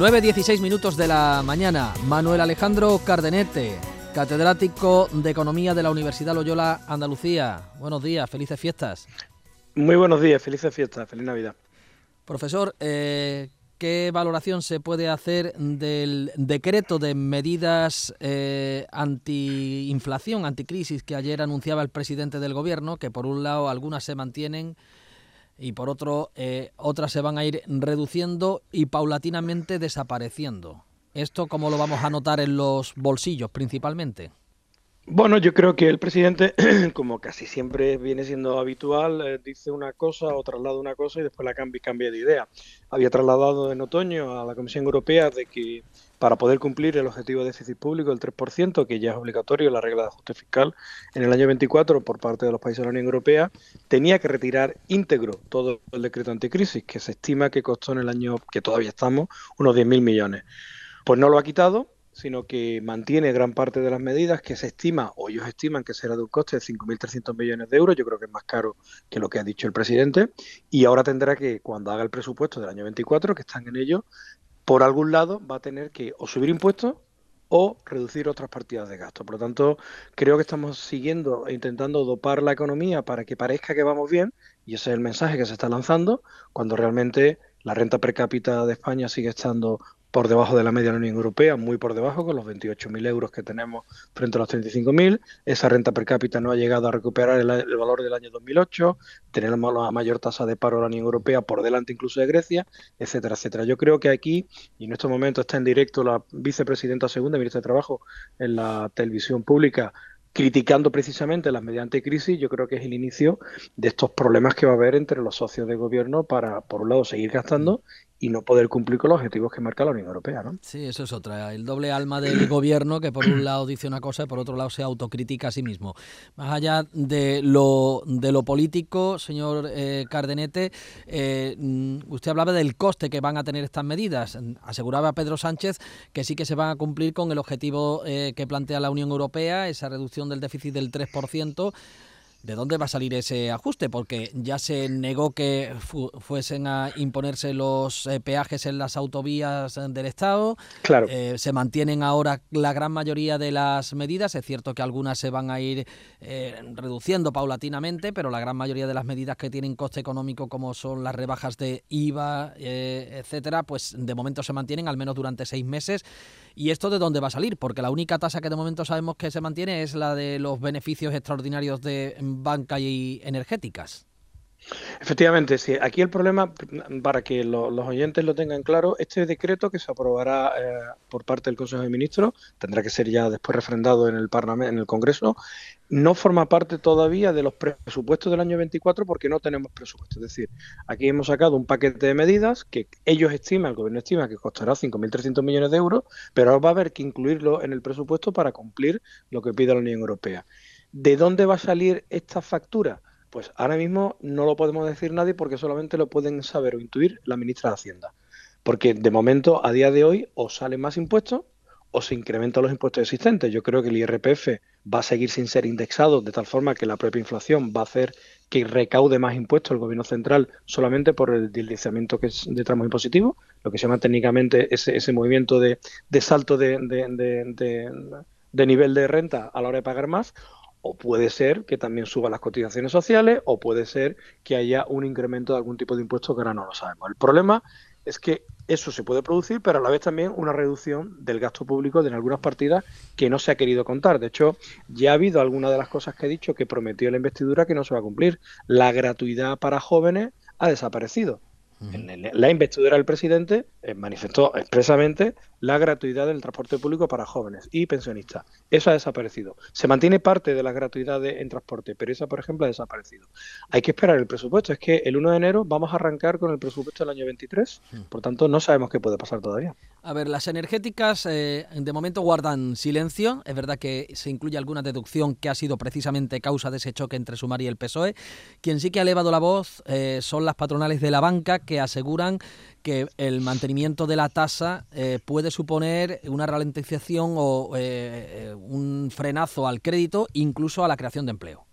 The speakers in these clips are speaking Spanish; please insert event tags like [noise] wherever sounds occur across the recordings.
9.16 minutos de la mañana. Manuel Alejandro Cardenete, catedrático de Economía de la Universidad Loyola Andalucía. Buenos días, felices fiestas. Muy buenos días, felices fiestas, feliz Navidad. Profesor, eh, ¿qué valoración se puede hacer del decreto de medidas eh, anti-inflación, anticrisis que ayer anunciaba el presidente del Gobierno, que por un lado algunas se mantienen y por otro eh, otras se van a ir reduciendo y paulatinamente desapareciendo? ¿Esto cómo lo vamos a notar en los bolsillos principalmente? Bueno, yo creo que el presidente, [clears throat] como casi siempre viene siendo habitual, eh, dice una cosa o traslada una cosa y después la cambia, cambia de idea. Había trasladado en otoño a la Comisión Europea de que para poder cumplir el objetivo de déficit público del 3%, que ya es obligatorio la regla de ajuste fiscal en el año 24 por parte de los países de la Unión Europea, tenía que retirar íntegro todo el decreto anticrisis, que se estima que costó en el año que todavía estamos unos 10.000 millones. Pues no lo ha quitado, sino que mantiene gran parte de las medidas que se estima, o ellos estiman que será de un coste de 5.300 millones de euros, yo creo que es más caro que lo que ha dicho el presidente, y ahora tendrá que, cuando haga el presupuesto del año 24, que están en ello, por algún lado va a tener que o subir impuestos o reducir otras partidas de gasto. Por lo tanto, creo que estamos siguiendo e intentando dopar la economía para que parezca que vamos bien, y ese es el mensaje que se está lanzando, cuando realmente la renta per cápita de España sigue estando por debajo de la media de la Unión Europea, muy por debajo, con los 28.000 euros que tenemos frente a los 35.000. Esa renta per cápita no ha llegado a recuperar el, valor del año 2008. Tenemos la mayor tasa de paro de la Unión Europea, por delante incluso de Grecia, etcétera, etcétera. Yo creo que aquí, y en estos momentos está en directo la vicepresidenta segunda, ministra de Trabajo, en la televisión pública, criticando precisamente las medidas crisis, yo creo que es el inicio de estos problemas que va a haber entre los socios de gobierno para, por un lado, seguir gastando y no poder cumplir con los objetivos que marca la Unión Europea. ¿no? Sí, eso es otra. El doble alma del [clears throat] gobierno que por un lado dice una cosa y por otro lado se autocritica a sí mismo. Más allá de lo, de lo político, señor eh, Cardenete, eh, mm, usted hablaba del coste que van a tener estas medidas. Aseguraba Pedro Sánchez que sí que se van a cumplir con el objetivo eh, que plantea la Unión Europea, esa reducción del déficit del 3%. ¿De dónde va a salir ese ajuste? Porque ya se negó que fuesen a imponerse los eh, peajes en las autovías del Estado. Claro. Eh, se mantienen ahora la gran mayoría de las medidas. Es cierto que algunas se van a ir eh, reduciendo paulatinamente, pero la gran mayoría de las medidas que tienen coste económico, como son las rebajas de IVA, etcétera, pues de momento se mantienen al menos durante seis meses. ¿Y esto de dónde va a salir? Porque la única tasa que de momento sabemos que se mantiene es la de los beneficios extraordinarios de banca y energéticas. Efectivamente, sí. Aquí el problema, para que los oyentes lo tengan claro, este decreto que se aprobará eh, por parte del Consejo de Ministros, tendrá que ser ya después refrendado en el Parlamento, en el Congreso, no forma parte todavía de los presupuestos del año 24 porque no tenemos presupuesto. Es decir, aquí hemos sacado un paquete de medidas que ellos estiman, el gobierno estima que costará 5.300 millones de euros, pero ahora va a haber que incluirlo en el presupuesto para cumplir lo que pide la Unión Europea. ¿De dónde va a salir esta factura? Pues ahora mismo no lo podemos decir nadie porque solamente lo pueden saber o intuir la ministra de Hacienda. Porque de momento, a día de hoy, o salen más impuestos o se incrementan los impuestos existentes. Yo creo que el IRPF va a seguir sin ser indexado de tal forma que la propia inflación va a hacer que recaude más impuestos el gobierno central solamente por el deslizamiento que es de tramos impositivos, lo que se llama técnicamente ese, ese movimiento de, salto de, de nivel de renta a la hora de pagar más, o puede ser que también suban las cotizaciones sociales, o puede ser que haya un incremento de algún tipo de impuesto que ahora no lo sabemos. El problema es que eso se puede producir, pero a la vez también una reducción del gasto público de algunas partidas que no se ha querido contar. De hecho, ya ha habido algunas de las cosas que he dicho que prometió la investidura que no se va a cumplir. La gratuidad para jóvenes ha desaparecido. En la investidura del presidente eh, manifestó expresamente la gratuidad del transporte público para jóvenes y pensionistas. Eso ha desaparecido. Se mantiene parte de la gratuidad en transporte, pero esa, por ejemplo, ha desaparecido. Hay que esperar el presupuesto. Es que el 1 de enero vamos a arrancar con el presupuesto del año 23. Por tanto, no sabemos qué puede pasar todavía. A ver, las energéticas eh, de momento guardan silencio. Es verdad que se incluye alguna deducción que ha sido precisamente causa de ese choque entre Sumar y el PSOE. Quien sí que ha elevado la voz eh, son las patronales de la banca que aseguran que el mantenimiento de la tasa eh, puede suponer una ralentización o un frenazo al crédito, incluso a la creación de empleo.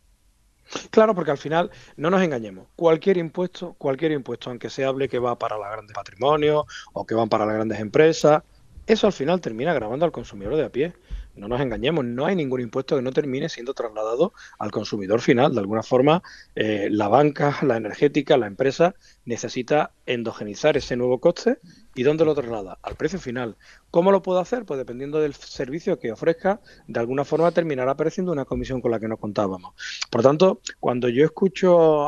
Claro, porque al final, no nos engañemos, cualquier impuesto, cualquier impuesto, aunque se hable que va para los grandes patrimonios o que van para las grandes empresas, eso al final termina grabando al consumidor de a pie. No nos engañemos, no hay ningún impuesto que no termine siendo trasladado al consumidor final. De alguna forma, eh, la banca, la energética, la empresa necesita endogenizar ese nuevo coste y ¿dónde lo traslada? Al precio final. ¿Cómo lo puedo hacer? Pues dependiendo del servicio que ofrezca, de alguna forma terminará apareciendo una comisión con la que no contábamos. Por tanto, cuando yo escucho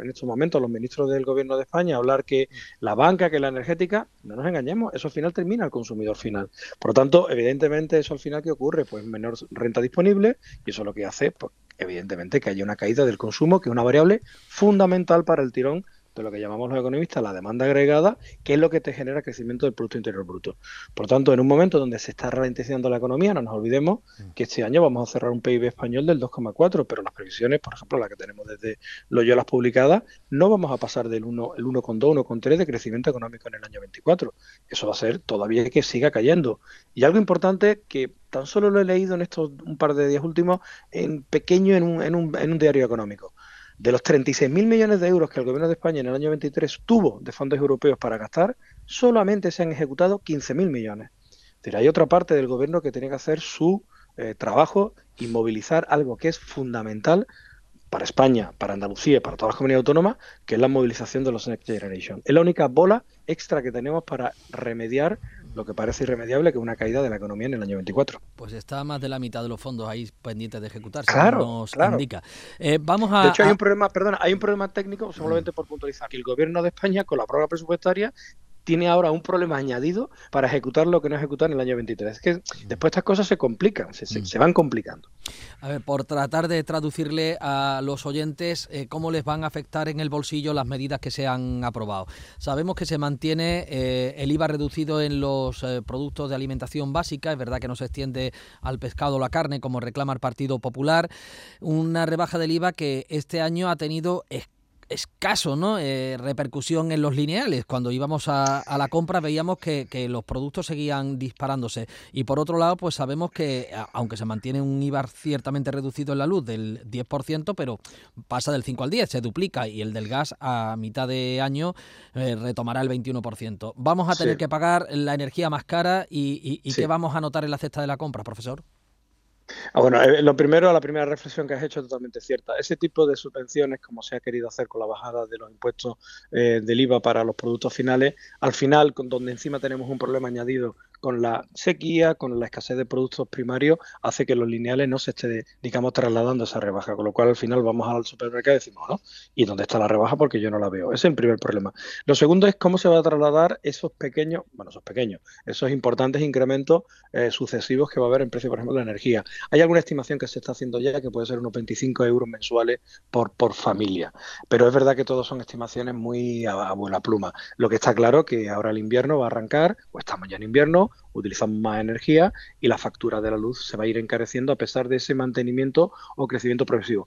en estos momentos a los ministros del Gobierno de España hablar que la banca, que la energética, no nos engañemos, eso al final termina al consumidor final. Por lo tanto, evidentemente, eso al final, ¿qué ocurre? Pues menor renta disponible y eso lo que hace, pues, evidentemente, que haya una caída del consumo, que es una variable fundamental para el tirón de lo que llamamos los economistas la demanda agregada, que es lo que te genera crecimiento del Producto Interior Bruto. Por tanto, en un momento donde se está ralentizando la economía, no nos olvidemos mm. que este año vamos a cerrar un PIB español del 2,4, pero las previsiones, por ejemplo, la que tenemos desde Loyolas publicadas, no vamos a pasar del 1, el 1,2, 1,3 de crecimiento económico en el año 24. Eso va a ser todavía que siga cayendo. Y algo importante que tan solo lo he leído en estos un par de días últimos, en pequeño en un, en un, en un diario económico. De los 36.000 millones de euros que el Gobierno de España en el año 23 tuvo de fondos europeos para gastar, solamente se han ejecutado 15.000 millones. Es decir, hay otra parte del Gobierno que tiene que hacer su eh, trabajo y movilizar algo que es fundamental para España, para Andalucía y para todas las comunidades autónomas, que es la movilización de los Next Generation. Es la única bola extra que tenemos para remediar lo que parece irremediable que una caída de la economía en el año 24. Pues está más de la mitad de los fondos ahí pendientes de ejecutarse, claro, nos claro. indica. Eh, vamos a, de hecho, hay un problema, perdona, hay un problema técnico, solamente por puntualizar, que el gobierno de España, con la prórroga presupuestaria, tiene ahora un problema añadido para ejecutar lo que no ejecutar en el año 23. Es que después estas cosas se complican, se, se, mm. se van complicando. A ver, por tratar de traducirle a los oyentes eh, cómo les van a afectar en el bolsillo las medidas que se han aprobado. Sabemos que se mantiene eh, el IVA reducido en los eh, productos de alimentación básica, es verdad que no se extiende al pescado o la carne como reclama el Partido Popular, una rebaja del IVA que este año ha tenido escaso ¿no? Eh, repercusión en los lineales. Cuando íbamos a, a la compra veíamos que, que, los productos seguían disparándose. Y por otro lado, pues sabemos que, aunque se mantiene un IVA ciertamente reducido en la luz del 10%, pero pasa del 5 al 10, se duplica y el del gas a mitad de año eh, retomará el 21%. ¿Vamos a tener sí. que pagar la energía más cara y, y, y sí. qué vamos a notar en la cesta de la compra, profesor? Ah, bueno, eh, lo primero, la primera reflexión que has hecho es totalmente cierta. Ese tipo de subvenciones, como se ha querido hacer con la bajada de los impuestos eh, del IVA para los productos finales, al final, donde encima tenemos un problema añadido con la sequía, con la escasez de productos primarios, hace que los lineales no se esté, digamos, trasladando esa rebaja, con lo cual al final vamos al supermercado y decimos, ¿no? ¿Y dónde está la rebaja? Porque yo no la veo. Ese es el primer problema. Lo segundo es cómo se va a trasladar esos pequeños, bueno, esos pequeños, esos importantes incrementos eh, sucesivos que va a haber en precio, por ejemplo, de la energía. Hay alguna estimación que se está haciendo ya que puede ser unos 25 euros mensuales por, por familia, pero es verdad que todos son estimaciones muy a, buena pluma. Lo que está claro que ahora el invierno va a arrancar, o estamos ya en invierno, utilizamos más energía y la factura de la luz se va a ir encareciendo a pesar de ese mantenimiento o crecimiento progresivo.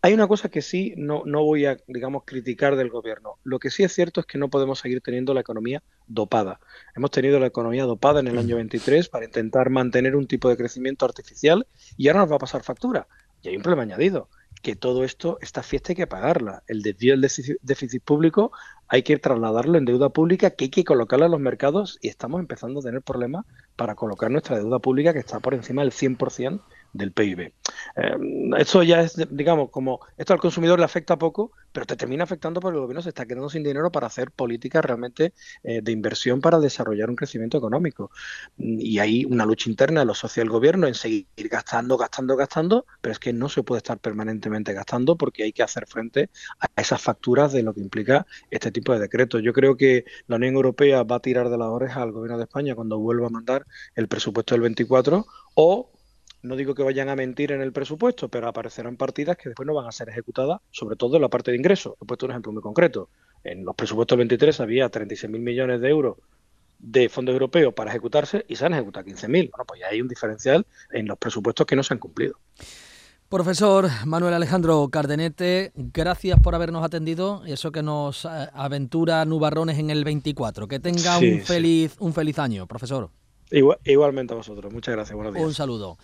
Hay una cosa que sí no, no voy a, digamos, criticar del gobierno. Lo que sí es cierto es que no podemos seguir teniendo la economía dopada. Hemos tenido la economía dopada en el año 23 para intentar mantener un tipo de crecimiento artificial y ahora nos va a pasar factura. Y hay un problema añadido que todo esto, esta fiesta hay que pagarla. El desvío del déficit público hay que trasladarlo en deuda pública, que hay que colocarla en los mercados y estamos empezando a tener problemas para colocar nuestra deuda pública que está por encima del 100% del PIB. Eh, esto ya es, digamos, como esto al consumidor le afecta poco, pero te termina afectando porque el gobierno se está quedando sin dinero para hacer políticas realmente eh, de inversión para desarrollar un crecimiento económico. Y hay una lucha interna de los socios del gobierno en seguir gastando, gastando, gastando, pero es que no se puede estar permanentemente gastando porque hay que hacer frente a esas facturas de lo que implica este tipo de decretos. Yo creo que la Unión Europea va a tirar de las orejas al gobierno de España cuando vuelva a mandar el presupuesto del 24 o no digo que vayan a mentir en el presupuesto, pero aparecerán partidas que después no van a ser ejecutadas, sobre todo en la parte de ingresos. He puesto un ejemplo muy concreto. En los presupuestos del 23 había 36.000 millones de euros de fondos europeos para ejecutarse y se han ejecutado 15.000. Bueno, pues ya hay un diferencial en los presupuestos que no se han cumplido. Profesor Manuel Alejandro Cardenete, gracias por habernos atendido. Eso que nos aventura nubarrones en el 24. Que tenga sí, un feliz sí. un feliz año, profesor. Igual, igualmente a vosotros. Muchas gracias. Buenos días. Un saludo.